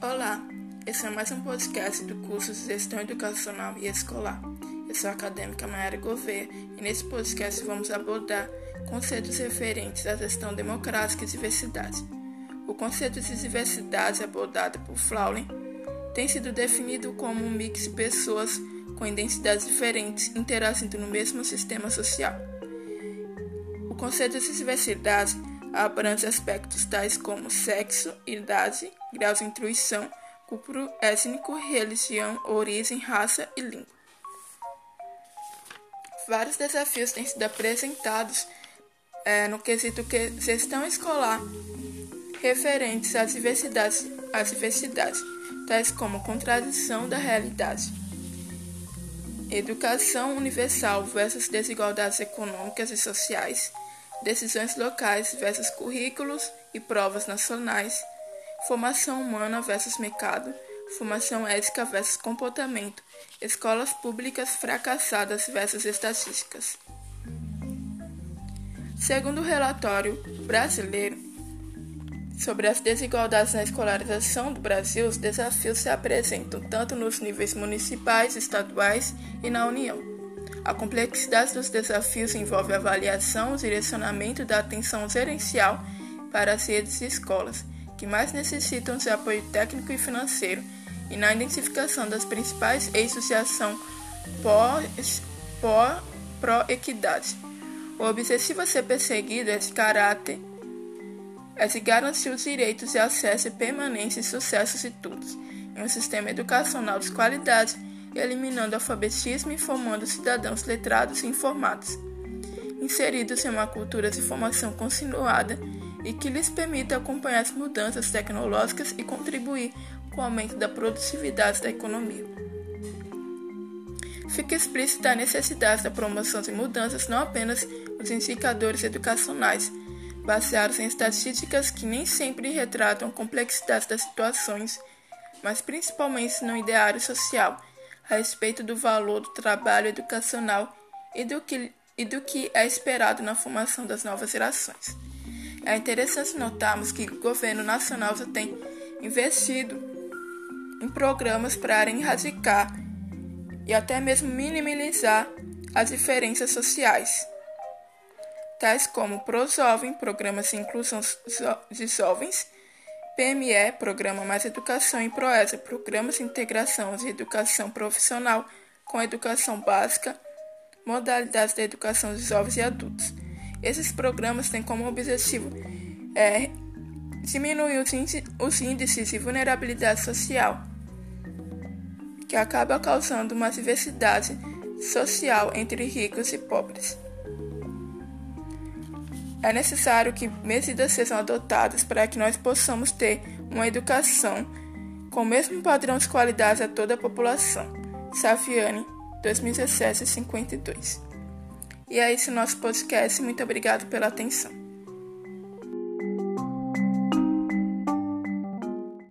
começando mais um podcast do curso de Gestão Educacional e Escolar. Eu sou a acadêmica Mayara Gouveia e nesse podcast vamos abordar conceitos referentes à gestão democrática e diversidade. O conceito de diversidade abordado por Flaulen tem sido definido como um mix de pessoas com identidades diferentes interagindo no mesmo sistema social. O conceito de diversidade abrange aspectos tais como sexo, idade, grau de intuição, grupo étnico, religião, origem, raça e língua. Vários desafios têm sido apresentados é, no quesito que gestão escolar referentes às diversidades, às diversidades, tais como contradição da realidade, educação universal versus desigualdades econômicas e sociais, decisões locais versus currículos e provas nacionais, formação humana versus mercado, formação ética versus comportamento, escolas públicas fracassadas versus estatísticas. Segundo o relatório brasileiro sobre as desigualdades na escolarização do Brasil, os desafios se apresentam tanto nos níveis municipais, estaduais e na União. A complexidade dos desafios envolve a avaliação direcionamento da atenção gerencial para as redes e escolas, que mais necessitam de apoio técnico e financeiro, e na identificação das principais eixos de ação pró-equidade. O objetivo a ser perseguido é de caráter é de garantir os direitos de acesso e permanência e sucesso de todos em um sistema educacional de qualidade eliminando alfabetismo e formando cidadãos letrados e informados, inseridos em uma cultura de formação continuada e que lhes permita acompanhar as mudanças tecnológicas e contribuir com o aumento da produtividade da economia. Fica explícita a necessidade da promoção de mudanças não apenas nos indicadores educacionais, baseados em estatísticas que nem sempre retratam a complexidade das situações, mas principalmente no ideário social a respeito do valor do trabalho educacional e do que, e do que é esperado na formação das novas gerações. É interessante notarmos que o governo nacional já tem investido em programas para erradicar e até mesmo minimizar as diferenças sociais, tais como ProJovem, programas de inclusão de jovens, PME, Programa Mais Educação, e PROESA, Programas de Integração de Educação Profissional com Educação Básica, modalidades da educação de jovens e adultos. Esses programas têm como objetivo é, diminuir os, índices, de vulnerabilidade social, que acaba causando uma diversidade social entre ricos e pobres. É necessário que medidas sejam adotadas para que nós possamos ter uma educação com o mesmo padrão de qualidade a toda a população. Saviani, 2017-52. E é esse nosso podcast. Muito obrigado pela atenção.